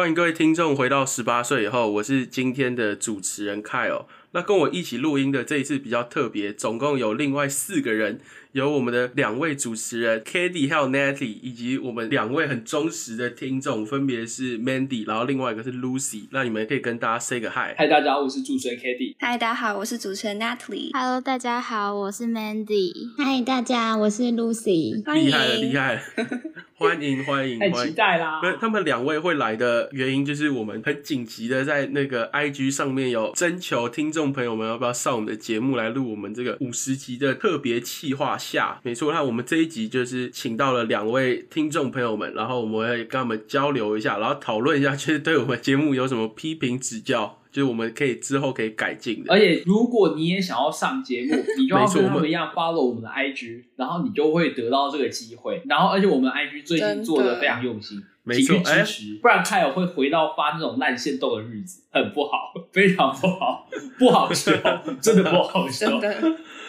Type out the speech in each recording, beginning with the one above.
欢迎各位听众回到十八岁以后，我是今天的主持人 Kyle。那跟我一起录音的这一次比较特别，总共有另外四个人。有我们的两位主持人 k a t i e 还有 Natty，以及我们两位很忠实的听众，分别是 Mandy，然后另外一个是 Lucy。那你们可以跟大家 say 个 hi。嗨，大家好，我是主持人 k a t i e 嗨，大家好，我是主持人 Natalie。Hello，大家好，我是 Mandy。嗨，大家，我是 Lucy。厉害了，厉害了！欢迎，欢迎，太期待啦！那他们两位会来的原因，就是我们很紧急的在那个 IG 上面有征求听众朋友们要不要上我们的节目来录我们这个五十集的特别企划下。没错。那我们这一集就是请到了两位听众朋友们，然后我们会跟他们交流一下，然后讨论一下，就是对我们节目有什么批评指教，就是我们可以之后可以改进的。而且如果你也想要上节目，你就要跟他们一样 follow 我们的 IG，然后你就会得到这个机会。然后而且我们 IG 最近做的非常用心，没错，支持，不然凯尔会回到发那种烂线豆的日子，很不好，非常不好，不好笑，真的不好笑。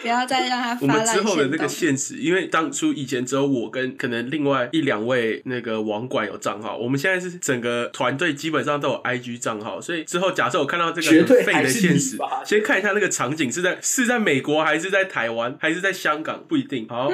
不要再让他。我们之后的那个现实，因为当初以前只有我跟可能另外一两位那个网管有账号，我们现在是整个团队基本上都有 IG 账号，所以之后假设我看到这个废的现实，先看一下那个场景是在是在美国还是在台湾还是在香港，不一定。好，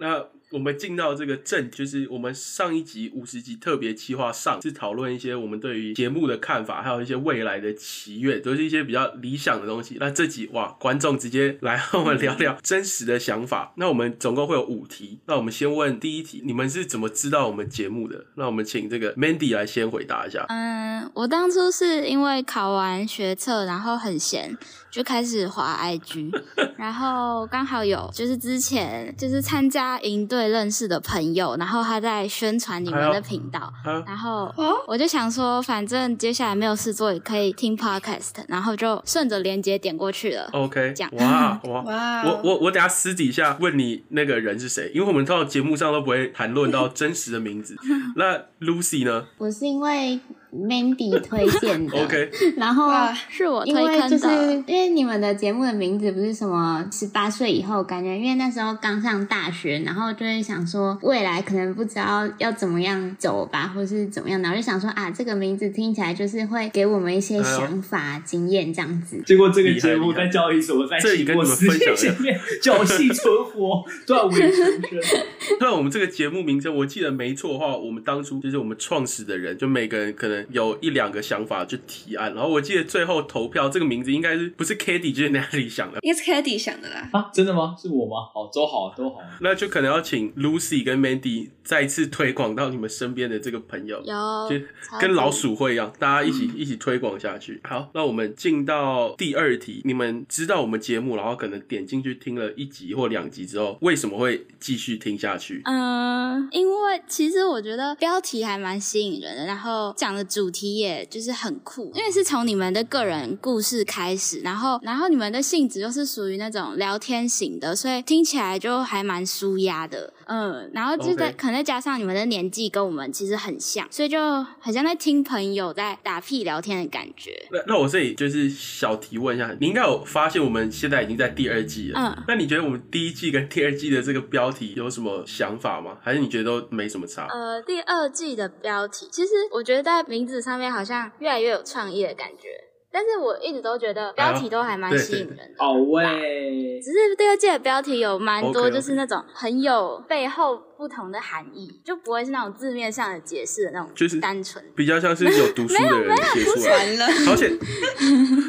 那。我们进到这个正，就是我们上一集五十集特别企划上，是讨论一些我们对于节目的看法，还有一些未来的祈愿，都是一些比较理想的东西。那这集哇，观众直接来和我们聊聊真实的想法。那我们总共会有五题，那我们先问第一题，你们是怎么知道我们节目的？那我们请这个 Mandy 来先回答一下。嗯，我当初是因为考完学测，然后很闲。就开始滑 IG，然后刚好有就是之前就是参加营队认识的朋友，然后他在宣传你们的频道，然后我就想说，反正接下来没有事做，也可以听 Podcast，然后就顺着连接点过去了。OK，讲哇哇哇！我我我等下私底下问你那个人是谁，因为我们到节目上都不会谈论到真实的名字。那 Lucy 呢？我是因为。Mandy 推荐的，OK，然后是我因为就是因为你们的节目的名字不是什么十八岁以后，感觉因为那时候刚上大学，然后就会想说未来可能不知道要怎么样走吧，或是怎么样，然后就想说啊，这个名字听起来就是会给我们一些想法、经验这样子。结果这个节目在交易所，在 这里跟你们分享前面侥幸存活，断尾求生。那我们这个节目名称，我记得没错的话，我们当初就是我们创始的人，就每个人可能。有一两个想法就提案，然后我记得最后投票这个名字应该是不是 k a t i e 就是 Natalie 想的，应该是 k a t i e 想的啦。啊，真的吗？是我吗？好，都好，都好。那就可能要请 Lucy 跟 Mandy 再次推广到你们身边的这个朋友，有，就跟老鼠会一样，大家一起一起推广下去。好，那我们进到第二题，你们知道我们节目，然后可能点进去听了一集或两集之后，为什么会继续听下去？嗯，因为其实我觉得标题还蛮吸引人的，然后讲的。主题也就是很酷，因为是从你们的个人故事开始，然后然后你们的性质又是属于那种聊天型的，所以听起来就还蛮舒压的。嗯，然后就在可能再加上你们的年纪跟我们其实很像，所以就很像在听朋友在打屁聊天的感觉。那那我这里就是小提问一下，你应该有发现我们现在已经在第二季了。嗯，那你觉得我们第一季跟第二季的这个标题有什么想法吗？还是你觉得都没什么差？呃，第二季的标题其实我觉得在名字上面好像越来越有创意的感觉。但是我一直都觉得标题都还蛮吸引人的，好喂。只是第二季的标题有蛮多，就是那种很有背后。不同的含义就不会是那种字面上的解释的那种，就是单纯比较像是有读书的人写出来。好险，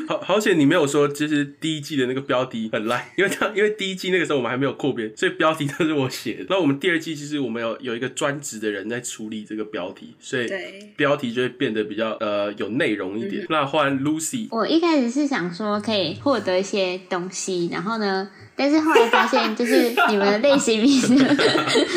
好好险，你没有说就是第一季的那个标题很烂，因为他因为第一季那个时候我们还没有扩编，所以标题都是我写的。那我们第二季其实我们有有一个专职的人在处理这个标题，所以标题就会变得比较呃有内容一点。那换 Lucy，我一开始是想说可以获得一些东西，然后呢？但是后来发现，就是 你们的类型名字。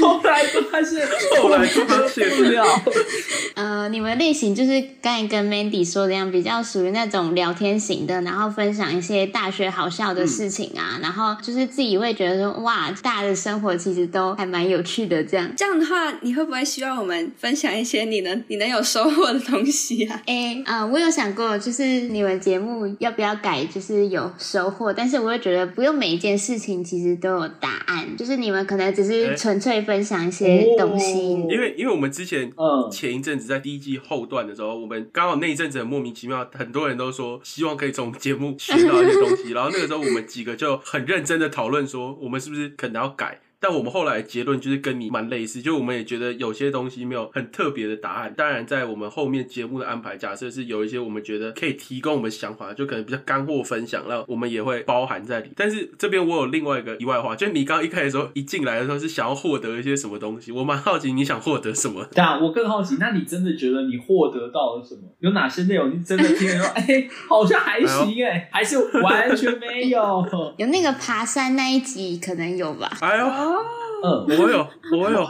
后来发现，后来发现不了。呃，你们类型就是刚才跟 Mandy 说的样，比较属于那种聊天型的，然后分享一些大学好笑的事情啊，然后就是自己会觉得说，哇，大家的生活其实都还蛮有趣的。这样这样的话，你会不会希望我们分享一些你能你能有收获的东西啊？哎，啊，我有想过，就是你们节目要不要改，就是有收获，但是我会觉得不用每一件事。事情其实都有答案，就是你们可能只是纯粹分享一些东西。因为因为我们之前嗯前一阵子在第一季后段的时候，我们刚好那一阵子很莫名其妙，很多人都说希望可以从节目学到一些东西，然后那个时候我们几个就很认真的讨论说，我们是不是可能要改。但我们后来结论就是跟你蛮类似，就我们也觉得有些东西没有很特别的答案。当然，在我们后面节目的安排，假设是有一些我们觉得可以提供我们想法，就可能比较干货分享，那我们也会包含在里。但是这边我有另外一个意外话，就你刚刚一开始时候一进来的时候是想要获得一些什么东西，我蛮好奇你想获得什么。对啊，我更好奇，那你真的觉得你获得到了什么？有哪些内容你真的听说，哎，好像还行哎，还是完全没有？有那个爬山那一集可能有吧？哎呦。Oh. 嗯，我有，我有，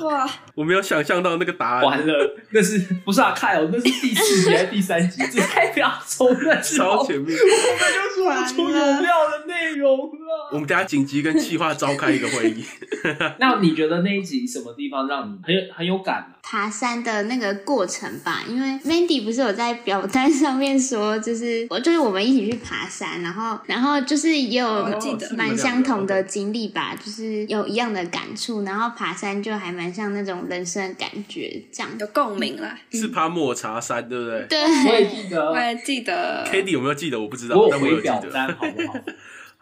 我没有想象到那个答案。完了，那是不是啊？看哦，那是第四集还是 第三集？这代表抽了，超前面，我们就说出有料的内容了。我们等下紧急跟企划召开一个会议。那你觉得那一集什么地方让你很有很有感？爬山的那个过程吧，因为 Mandy 不是有在表单上面说，就是我就是我们一起去爬山，然后然后就是也有蛮相同的经历吧，就是有一样的感触，然后爬山就还蛮像那种人生的感觉，这样有共鸣了。是爬抹茶山，对不对？对，我也记得，我也记得。k d t i e 有没有记得？我不知道，但我有记得，好不好？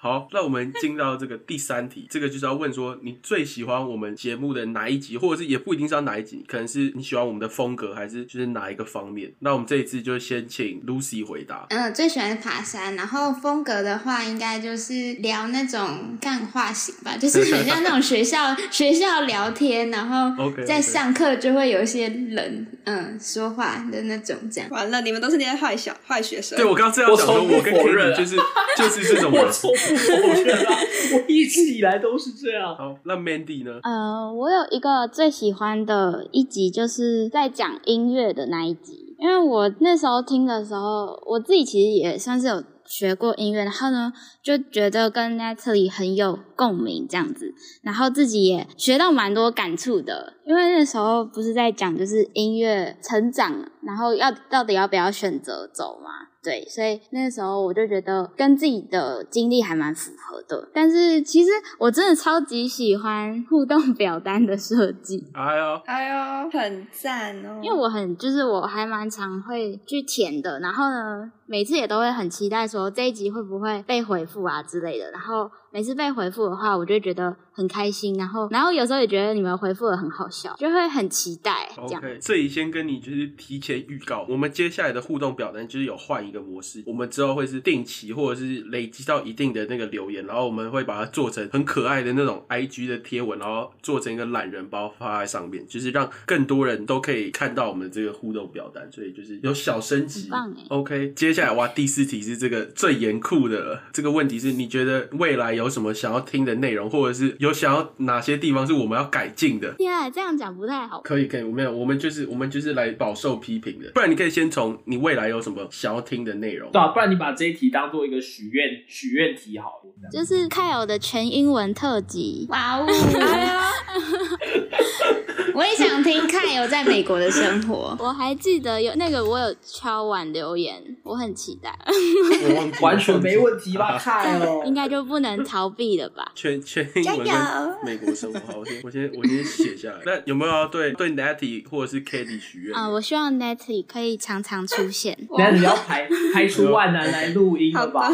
好，那我们进到这个第三题，这个就是要问说，你最喜欢我们节目的哪一集，或者是也不一定是要哪一集，可能是你喜欢我们的风格，还是就是哪一个方面？那我们这一次就先请 Lucy 回答。嗯，最喜欢爬山，然后风格的话，应该就是聊那种干话型吧，就是很像那种学校学校聊天，然后 在上课就会有一些人嗯说话的那种这样。完了，你们都是那些坏小坏学生。对我刚刚这样讲说，我跟 Kitty 就是就是这种人。我觉得我一直以来都是这样。好，那 Mandy 呢？呃，我有一个最喜欢的一集，就是在讲音乐的那一集。因为我那时候听的时候，我自己其实也算是有学过音乐，然后呢，就觉得跟 Natalie 很有共鸣这样子，然后自己也学到蛮多感触的。因为那时候不是在讲就是音乐成长，然后要到底要不要选择走嘛？对，所以那个时候我就觉得跟自己的经历还蛮符合的。但是其实我真的超级喜欢互动 表单的设计，哎呦哎呦，很赞哦！因为我很就是我还蛮常会去填的，然后呢，每次也都会很期待说这一集会不会被回复啊之类的，然后。每次被回复的话，我就觉得很开心，然后，然后有时候也觉得你们回复的很好笑，就会很期待这样。这里先跟你就是提前预告，我们接下来的互动表单就是有换一个模式，我们之后会是定期或者是累积到一定的那个留言，然后我们会把它做成很可爱的那种 IG 的贴文，然后做成一个懒人包发在上面，就是让更多人都可以看到我们这个互动表单，所以就是有小升级。OK，接下来哇，第四题是这个最严酷的这个问题是，你觉得未来？有什么想要听的内容，或者是有想要哪些地方是我们要改进的？天啊，这样讲不太好。可以，可以，我没有，我们就是我们就是来饱受批评的。不然你可以先从你未来有什么想要听的内容。对啊，不然你把这一题当做一个许愿许愿题好了。就是凯尔的全英文特辑。哇哦！我也想听看有在美国的生活。我还记得有那个，我有敲碗留言，我很期待。完全没问题吧？看哦，应该就不能逃避了吧？全全英文美国生活，好，我先我先我先写下来。那有没有要对对 Natty 或者是 Katie 许愿啊？我希望 Natty 可以常常出现。那你要排排除万难来录音了吧？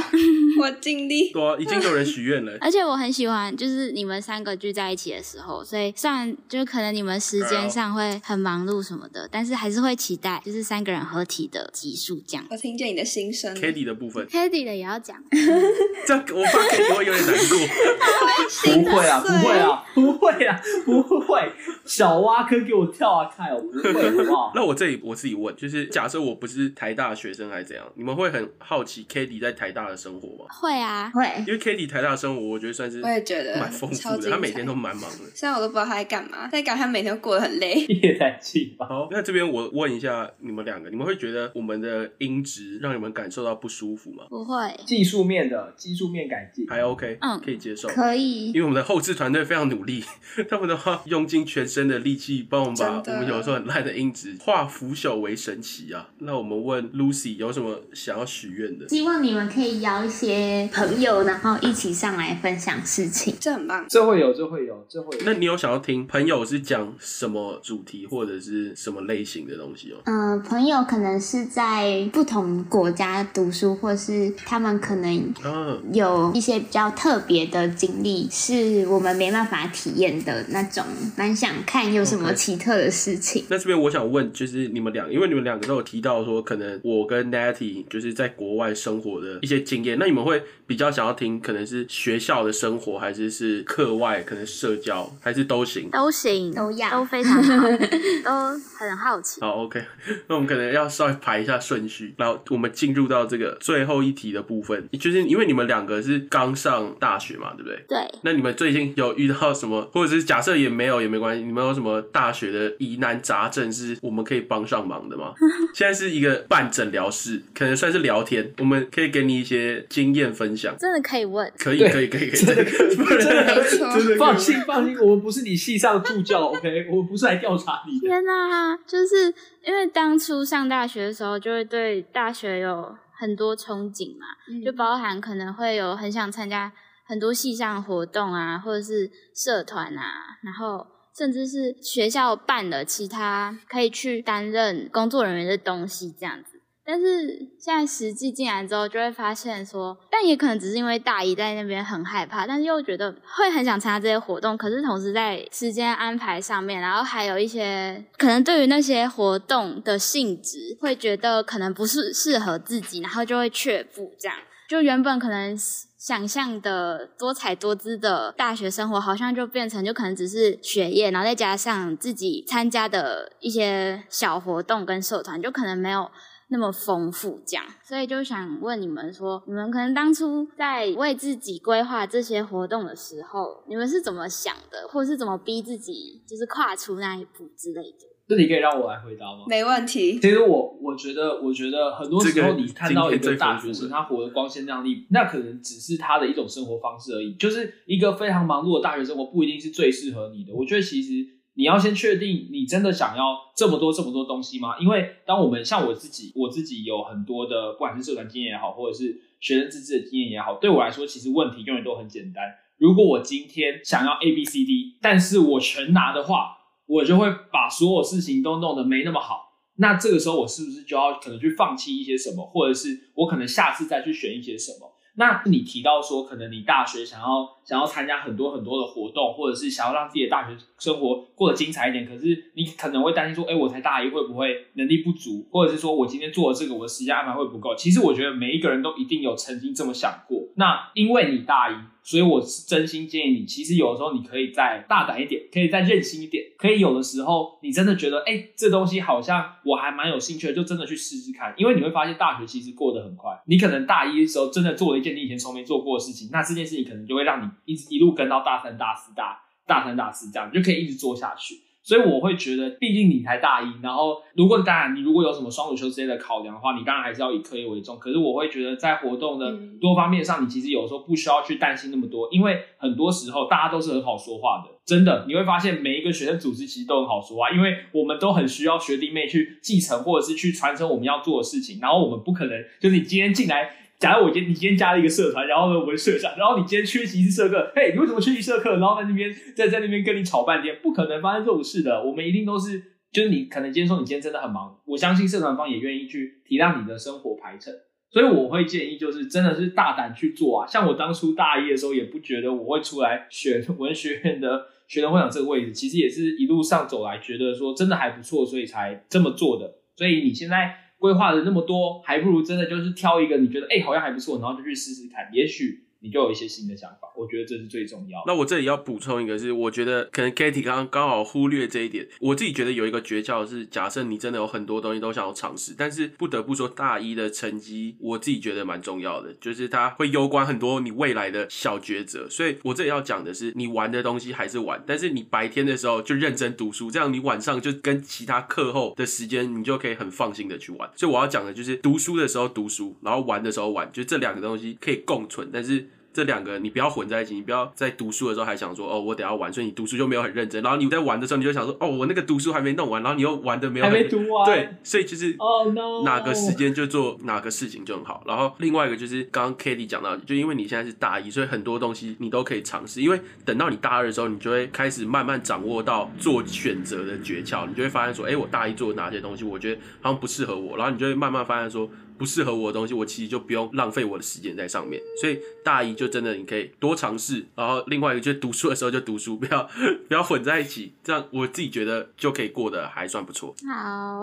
我尽力。对，已经有人许愿了。而且我很喜欢，就是你们三个聚在一起的时候，所以虽然就是可能你们。时间上会很忙碌什么的，但是还是会期待，就是三个人合体的集数这样。我听见你的心声 k a t i e 的部分 k a t i e 的也要讲。这我怕 k a t i e 会有点难过。不会啊，不会啊，不会啊，不会。小蛙哥给我跳啊，看我，不会好不好？那我这里我自己问，就是假设我不是台大学生还是怎样，你们会很好奇 k a t i e 在台大的生活吗？会啊，会。因为 k a t i e 台大的生活，我觉得算是我也觉得蛮丰富的，他每天都蛮忙的。现在我都不知道他在干嘛，在干他每天。过得很累。夜在气吧。好，那这边我问一下你们两个，你们会觉得我们的音质让你们感受到不舒服吗？不会，技术面的技术面改进还 OK，嗯可以接受。可以因为我们的后置团队非常努力，他们的话用尽全身的力气帮我们把我们有时候很烂的音质化腐朽为神奇啊！那我们问 Lucy 有什么想要许愿的？希望你们可以邀一些朋友，然后一起上来分享事情。这很棒。这会有，这会有，这会有。那你有想要听朋友是讲什么主题或者是什么类型的东西哦？嗯、朋友可能是在不同国家读书，或是他们可能啊，有一些比较特别的经历，是我们没办法体验的那种，蛮想看有什么奇特的事情。那这边我想问，就是你们两，因为你们两个都有提到说，可能我跟 Natty 就是在国外生活的一些经验，那你们会比较想要听，可能是学校的生活，还是是课外，可能社交，还是都行？都行，都要都非常好，都很好奇。好，OK，那我们可能要稍微排一下顺序，然后我们进入到这个最后一题的部分，就是因为你们两个是刚上大学嘛，对不对？对，那你们最近有遇到什么，或者是假设也没有也没关系，你们有什么大学的疑难杂症是我们可以帮上忙的吗？现在是一个半诊疗室，可能算是聊天，我们可以给你一些经验分享。真的可以问。可以，可以，可以，可以，真的可以真的放心，放心，我们不是你系上助教，OK？我不是来调查你的。天呐、就是因为当初上大学的时候，就会对大学有很多憧憬嘛，就包含可能会有很想参加很多系上活动啊，或者是社团啊，然后甚至是学校办的其他可以去担任工作人员的东西这样子。但是现在实际进来之后，就会发现说，但也可能只是因为大一在那边很害怕，但是又觉得会很想参加这些活动，可是同时在时间安排上面，然后还有一些可能对于那些活动的性质，会觉得可能不是适合自己，然后就会却步这样。就原本可能想象的多彩多姿的大学生活，好像就变成就可能只是学业，然后再加上自己参加的一些小活动跟社团，就可能没有那么丰富这样。所以就想问你们说，你们可能当初在为自己规划这些活动的时候，你们是怎么想的，或者是怎么逼自己，就是跨出那一步之类的？这题可以让我来回答吗？没问题。其实我我觉得，我觉得很多时候你看到一个大学生，他活得光鲜亮丽，那可能只是他的一种生活方式而已。就是一个非常忙碌的大学生活，不一定是最适合你的。我觉得其实你要先确定你真的想要这么多这么多东西吗？因为当我们像我自己，我自己有很多的，不管是社团经验也好，或者是学生自治的经验也好，对我来说，其实问题永远都很简单。如果我今天想要 A B C D，但是我全拿的话，我就会把所有事情都弄得没那么好。那这个时候我是不是就要可能去放弃一些什么，或者是我可能下次再去选一些什么？那你提到说，可能你大学想要想要参加很多很多的活动，或者是想要让自己的大学生活过得精彩一点，可是你可能会担心说，哎、我才大一会不会能力不足，或者是说我今天做了这个，我的时间安排会不够？其实我觉得每一个人都一定有曾经这么想过。那因为你大一，所以我是真心建议你，其实有的时候你可以再大胆一点，可以再任性一点，可以有的时候你真的觉得，哎、这东西好像我还蛮有兴趣的，就真的去试试看。因为你会发现大学其实过得很快，你可能大一的时候真的做了一件你以前从没做过的事情，那这件事情可能就会让你一直一路跟到大三、大四、大大三、大四这样，就可以一直做下去。所以我会觉得，毕竟你才大一，然后如果当然你如果有什么双主修之类的考量的话，你当然还是要以课业为重。可是我会觉得，在活动的嗯多方面上，你其实有时候不需要去担心那么多，因为很多时候大家都是很好说话的。真的，你会发现每一个学生组织其实都很好说话，因为我们都很需要学弟妹去继承或者是去传承我们要做的事情。然后我们不可能就是你今天进来。假如我今你今天加了一个社团，然后呢我是社长，然后你今天缺席一次社课，嘿，你为什么缺席社课？然后在那边在在那边跟你吵半天，不可能发生这种事的。我们一定都是，就是你可能今天说你今天真的很忙，我相信社团方也愿意去体谅你的生活排程。所以我会建议，就是真的是大胆去做啊！像我当初大一的时候，也不觉得我会出来选文学院的学生会长这个位置，其实也是一路上走来，觉得说真的还不错，所以才这么做的。所以你现在规划的那么多，还不如真的就是挑一个你觉得哎、好像还不错，然后就去试试看，也许你就有一些新的想法。我觉得这是最重要。那我这里要补充一个，是我觉得可能 Katie 刚刚刚好忽略这一点。我自己觉得有一个诀窍是，假设你真的有很多东西都想要尝试，但是不得不说大一的成绩，我自己觉得蛮重要的，就是它会攸关很多你未来的小抉择。所以我这里要讲的是，你玩的东西还是玩，但是你白天的时候就认真读书，这样你晚上就跟其他课后的时间，你就可以很放心的去玩。所以我要讲的就是读书的时候读书，然后玩的时候玩，就这两个东西可以共存，但是。这两个你不要混在一起，你不要在读书的时候还想说哦，我等下玩，所以你读书就没有很认真。然后你在玩的时候，你就想说哦，我那个读书还没弄完，然后你又玩的没有还没读完。对，所以就是哦 no，哪个时间就做哪个事情就很好。然后另外一个就是刚刚 Katie 讲到，就因为你现在是大一，所以很多东西你都可以尝试。因为等到你大二的时候，你就会开始慢慢掌握到做选择的诀窍，你就会发现说，哎，我大一做哪些东西，我觉得好像不适合我，然后你就会慢慢发现说。不适合我的东西，我其实就不用浪费我的时间在上面。所以大一就真的你可以多尝试，然后另外一个就是读书的时候就读书，不要 不要混在一起，这样我自己觉得就可以过得还算不错。好，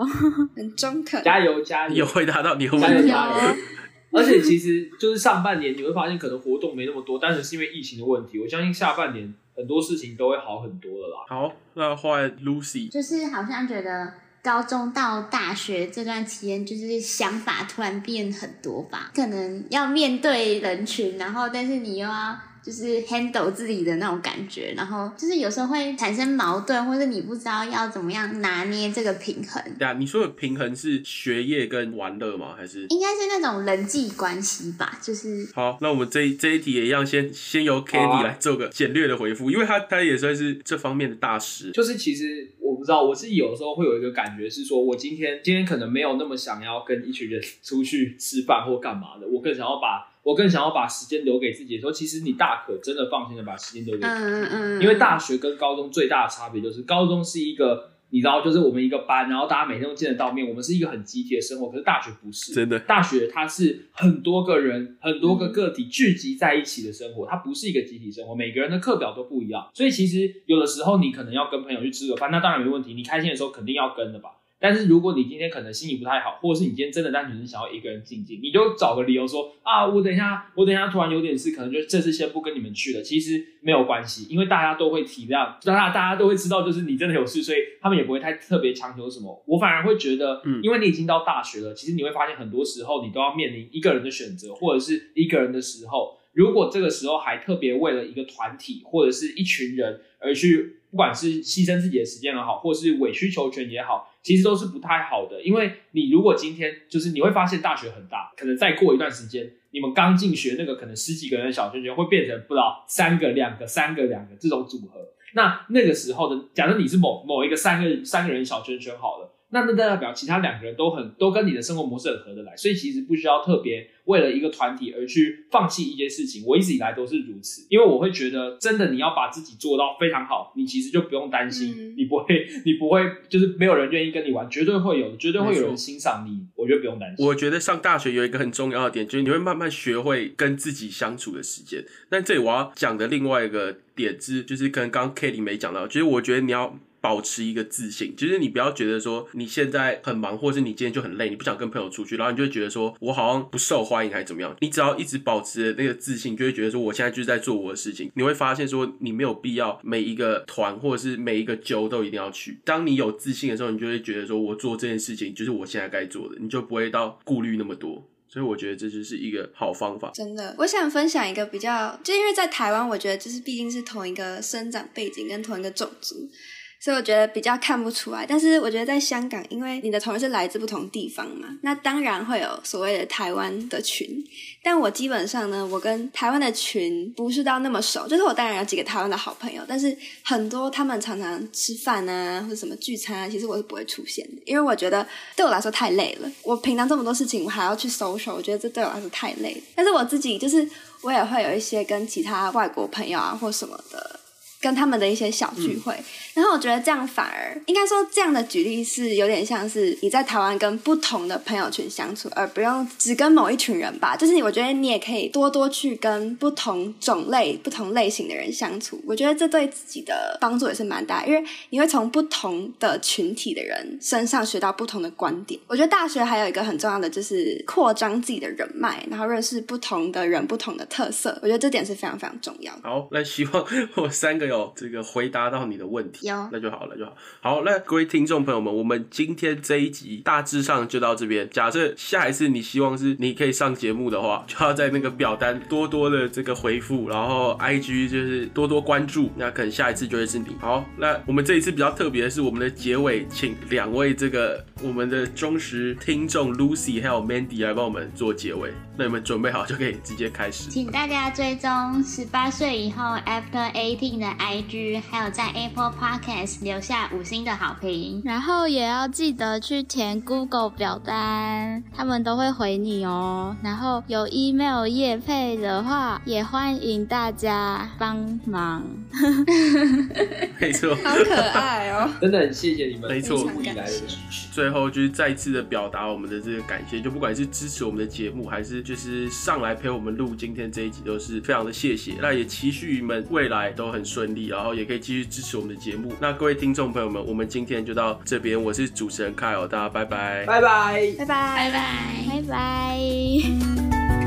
很中肯，加油加油！有回答到你的问题。而且其实就是上半年你会发现可能活动没那么多，但是是因为疫情的问题。我相信下半年很多事情都会好很多了啦。好，那换 Lucy，就是好像觉得。高中到大学这段期间，就是想法突然变很多吧，可能要面对人群，然后但是你又要。就是 handle 自己的那种感觉，然后就是有时候会产生矛盾，或者你不知道要怎么样拿捏这个平衡。对啊，你说的平衡是学业跟玩乐吗？还是应该是那种人际关系吧？就是好，那我们这这一题也一样，先先由 k a t i e 来做个简略的回复，因为他他也算是这方面的大师。就是其实我不知道，我自己有时候会有一个感觉是说，我今天今天可能没有那么想要跟一群人 出去吃饭或干嘛的，我更想要把。我更想要把时间留给自己的时候，其实你大可真的放心的把时间留给自己。嗯嗯因为大学跟高中最大的差别就是，高中是一个你知道，就是我们一个班，然后大家每天都见得到面，我们是一个很集体的生活。可是大学不是，真的，大学它是很多个人、很多个个体聚集在一起的生活，它不是一个集体生活。每个人的课表都不一样，所以其实有的时候你可能要跟朋友去吃个饭，那当然没问题。你开心的时候肯定要跟的吧。但是如果你今天可能心情不太好，或者是你今天真的单纯是想要一个人静静，你就找个理由说啊，我等一下，我等一下突然有点事，可能就这次先不跟你们去了。其实没有关系，因为大家都会体谅，大家大家都会知道，就是你真的有事，所以他们也不会太特别强求什么。我反而会觉得，嗯，因为你已经到大学了，其实你会发现很多时候你都要面临一个人的选择，或者是一个人的时候，如果这个时候还特别为了一个团体或者是一群人而去，不管是牺牲自己的时间也好，或是委曲求全也好。其实都是不太好的，因为你如果今天就是你会发现大学很大，可能再过一段时间，你们刚进学那个可能十几个人的小圈圈会变成不知道三个、两个、三个、两个这种组合。那那个时候的，假设你是某某一个三个三个人小圈圈好了。那那代表其他两个人都很都跟你的生活模式很合得来，所以其实不需要特别为了一个团体而去放弃一件事情。我一直以来都是如此，因为我会觉得真的你要把自己做到非常好，你其实就不用担心，你不会你不会就是没有人愿意跟你玩，绝对会有，绝对会有人欣赏你。我觉得不用担心。我觉得上大学有一个很重要的点，就是你会慢慢学会跟自己相处的时间。但这里我要讲的另外一个点子，就是跟刚刚 Kitty 没讲到，就是我觉得你要。保持一个自信，就是你不要觉得说你现在很忙，或是你今天就很累，你不想跟朋友出去，然后你就会觉得说我好像不受欢迎还是怎么样。你只要一直保持那个自信，就会觉得说我现在就是在做我的事情。你会发现说你没有必要每一个团或者是每一个揪都一定要去。当你有自信的时候，你就会觉得说我做这件事情就是我现在该做的，你就不会到顾虑那么多。所以我觉得这就是一个好方法。真的，我想分享一个比较，就因为在台湾，我觉得就是毕竟是同一个生长背景跟同一个种族。所以我觉得比较看不出来，但是我觉得在香港，因为你的同事来自不同地方嘛，那当然会有所谓的台湾的群。但我基本上呢，我跟台湾的群不是到那么熟，就是我当然有几个台湾的好朋友，但是很多他们常常吃饭啊或者什么聚餐啊，其实我是不会出现的，因为我觉得对我来说太累了。我平常这么多事情，我还要去收拾我觉得这对我来说太累了。但是我自己就是我也会有一些跟其他外国朋友啊或什么的。跟他们的一些小聚会。然后我觉得这样反而应该说这样的举例是有点像是你在台湾跟不同的朋友群相处，而不用只跟某一群人吧。就是你，我觉得你也可以多多去跟不同种类、不同类型的人相处。我觉得这对自己的帮助也是蛮大，因为你会从不同的群体的人身上学到不同的观点。我觉得大学还有一个很重要的就是扩张自己的人脉，然后认识不同的人、不同的特色。我觉得这点是非常非常重要的。好，那希望我三个有这个回答到你的问题。有，那就好了，就好。好，那各位听众朋友们，我们今天这一集大致上就到这边。假设下一次你希望是你可以上节目的话，就要在那个表单多多的这个回复，然后 IG 就是多多关注，那可能下一次就会是你。好，那我们这一次比较特别的是，我们的结尾请两位这个我们的忠实听众 Lucy 还有 Mandy 来帮我们做结尾。那你们准备好就可以直接开始。请大家追踪十八岁以后 After Eighteen 的 IG，还有在 Apple Podcast 留下五星的好评，然后也要记得去填 Google 表单，他们都会回你哦。然后有 email 业配的话，也欢迎大家帮忙。没错，好可爱哦！真的很谢谢你们，没错，以来的支持。最后就是再次的表达我们的这个感谢，就不管是支持我们的节目，还是就是上来陪我们录今天这一集，都是非常的谢谢。那也期许你们未来都很顺利，然后也可以继续支持我们的节目。那各位听众朋友们，我们今天就到这边，我是主持人 Kyle，大家拜拜，拜拜，拜拜，拜拜，拜拜。